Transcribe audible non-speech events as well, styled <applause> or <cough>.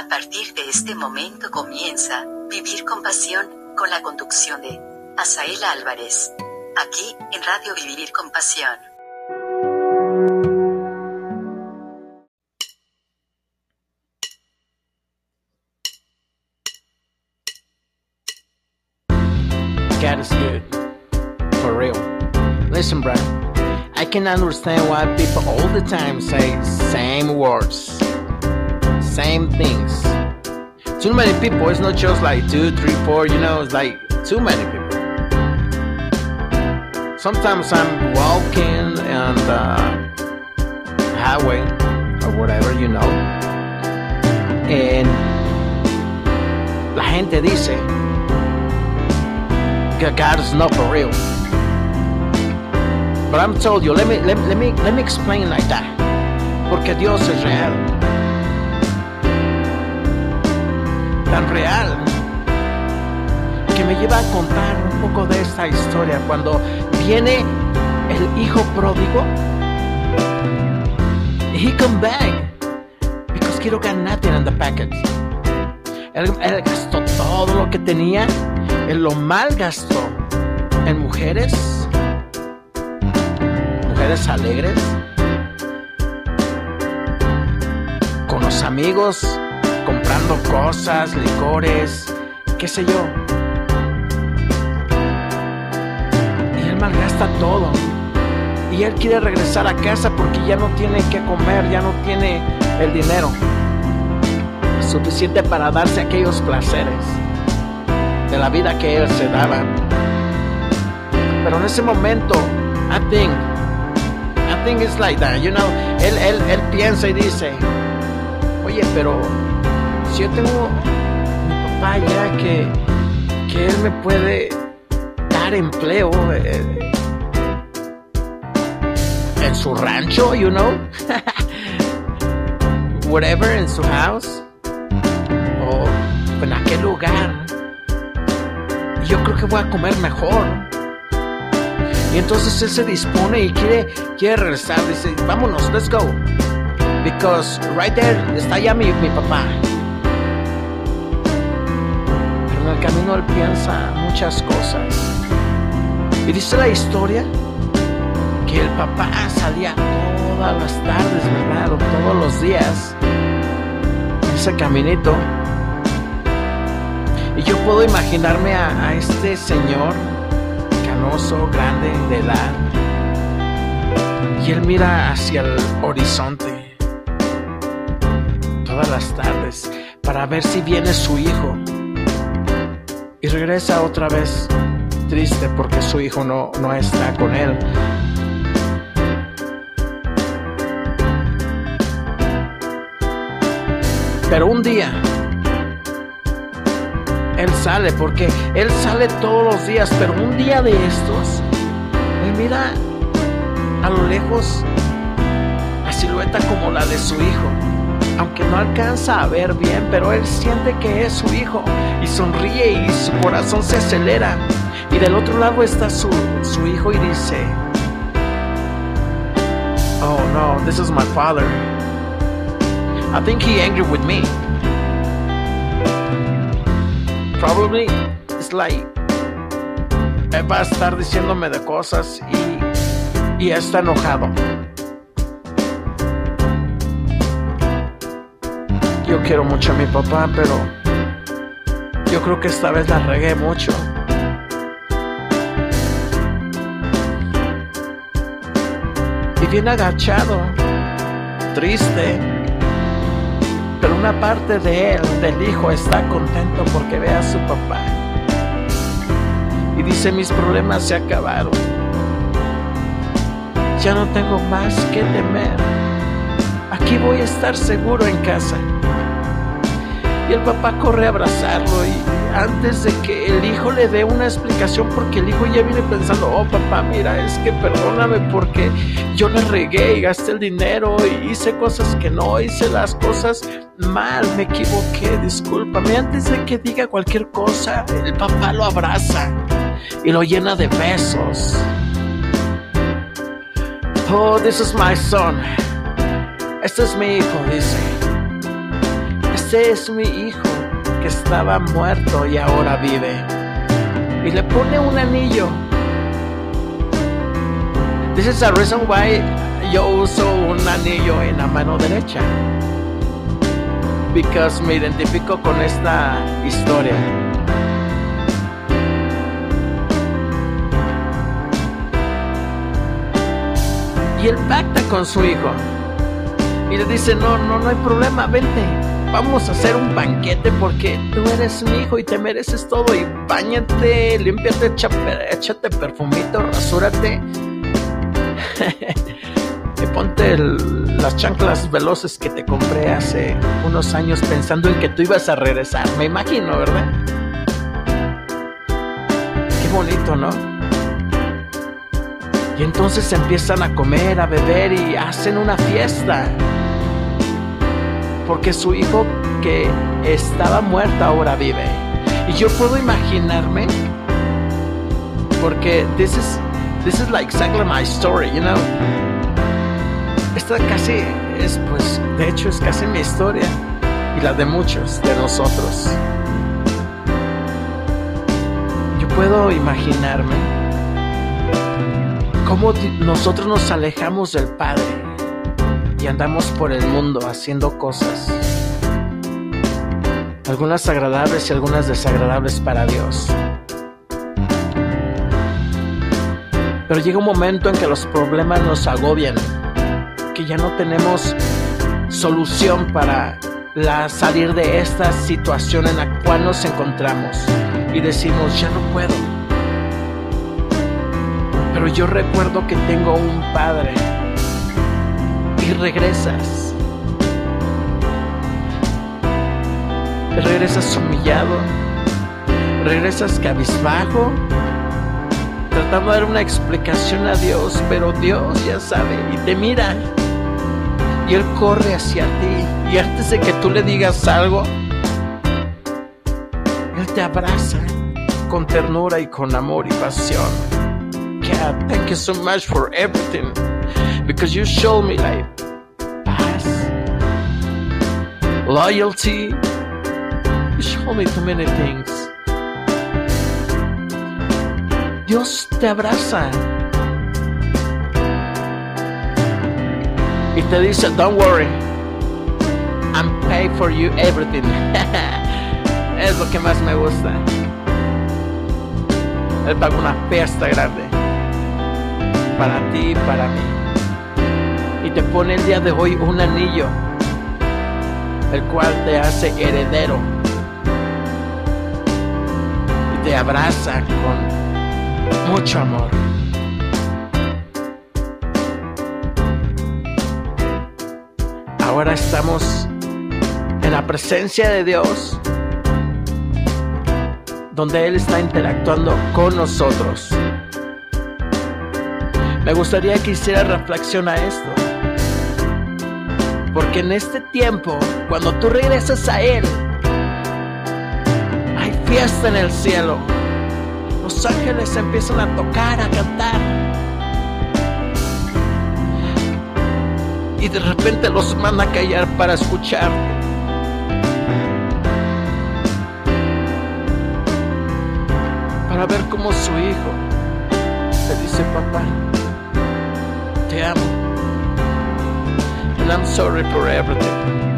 A partir de este momento comienza Vivir con Pasión, con la conducción de Asael Álvarez. Aquí, en Radio Vivir con Pasión. God is good. For real. Listen, bro. I can understand why people all the time say same words, same things. Too many people. It's not just like two, three, four. You know, it's like too many people. Sometimes I'm walking on the highway or whatever, you know, and la gente dice que God is not for real. But I'm told you, let me, let, let me, let me explain like that. Porque Dios es real. Tan real que me lleva a contar un poco de esta historia. Cuando viene el hijo pródigo, he come back because he don't got nothing in the package. Él, gastó todo lo que tenía, él lo malgastó en mujeres, mujeres alegres, con los amigos, cosas, licores, qué sé yo. Y él malgasta todo. Y él quiere regresar a casa porque ya no tiene que comer, ya no tiene el dinero suficiente para darse aquellos placeres de la vida que él se daba. Pero en ese momento, I think, I think it's like that, you know, él, él, él piensa y dice, oye, pero yo tengo mi papá ya que, que él me puede dar empleo en su rancho, you know, <laughs> whatever, en su house o en aquel lugar. Yo creo que voy a comer mejor. Y entonces él se dispone y quiere, quiere regresar. Dice, vámonos, let's go. Because right there está ya mi, mi papá. El camino él piensa muchas cosas. Y dice la historia que el papá salía todas las tardes, ¿verdad? O todos los días. Ese caminito. Y yo puedo imaginarme a, a este señor canoso, grande, de edad. Y él mira hacia el horizonte todas las tardes para ver si viene su hijo. Y regresa otra vez triste porque su hijo no, no está con él. Pero un día él sale porque él sale todos los días, pero un día de estos, él mira a lo lejos la silueta como la de su hijo. Aunque no alcanza a ver bien, pero él siente que es su hijo y sonríe y su corazón se acelera. Y del otro lado está su, su hijo y dice, Oh no, this is my father. I think he angry with me. Probably it's like va a estar diciéndome de cosas y, y está enojado. Yo quiero mucho a mi papá, pero yo creo que esta vez la regué mucho. Y bien agachado, triste, pero una parte de él, del hijo, está contento porque ve a su papá. Y dice, mis problemas se acabaron. Ya no tengo más que temer. Aquí voy a estar seguro en casa. Y el papá corre a abrazarlo y antes de que el hijo le dé una explicación, porque el hijo ya viene pensando, oh papá, mira, es que perdóname porque yo le regué y gasté el dinero y hice cosas que no, hice las cosas mal, me equivoqué, discúlpame. Antes de que diga cualquier cosa, el papá lo abraza y lo llena de besos. Oh, this is my son. Este es mi hijo, dice. Ese es mi hijo que estaba muerto y ahora vive. Y le pone un anillo. This is the reason why yo uso un anillo en la mano derecha. Because me identifico con esta historia. Y él pacta con su hijo. Y le dice, no, no, no hay problema, vente. Vamos a hacer un banquete porque tú eres mi hijo y te mereces todo. Y bañate, límpiate, échate perfumito, rasúrate. <laughs> y ponte las chanclas veloces que te compré hace unos años pensando en que tú ibas a regresar. Me imagino, ¿verdad? Qué bonito, ¿no? Y entonces empiezan a comer, a beber y hacen una fiesta. Porque su hijo que estaba muerto ahora vive. Y yo puedo imaginarme, porque this is, this is like exactly my story, you know. Esta casi es, pues, de hecho es casi mi historia y la de muchos de nosotros. Yo puedo imaginarme cómo nosotros nos alejamos del Padre andamos por el mundo haciendo cosas, algunas agradables y algunas desagradables para Dios. Pero llega un momento en que los problemas nos agobian, que ya no tenemos solución para la, salir de esta situación en la cual nos encontramos y decimos, ya no puedo pero yo recuerdo que tengo un padre. Y regresas. Regresas humillado. Regresas cabizbajo. Tratando de dar una explicación a Dios, pero Dios ya sabe y te mira. Y Él corre hacia ti. Y antes de que tú le digas algo, Él te abraza con ternura y con amor y pasión. God, thank you so much for everything because you show me like paz, loyalty. You show me too many things. Dios te abraza y te dice, don't worry, I'm pay for you everything. <laughs> es lo que más me gusta. Él paga una fiesta grande para ti y para mí. Y te pone el día de hoy un anillo, el cual te hace heredero. Y te abraza con mucho amor. Ahora estamos en la presencia de Dios, donde Él está interactuando con nosotros. Me gustaría que hiciera reflexión a esto. Porque en este tiempo, cuando tú regresas a Él, hay fiesta en el cielo. Los ángeles empiezan a tocar, a cantar. Y de repente los manda a callar para escucharte. Para ver cómo su hijo te dice, papá, And I'm sorry for everything.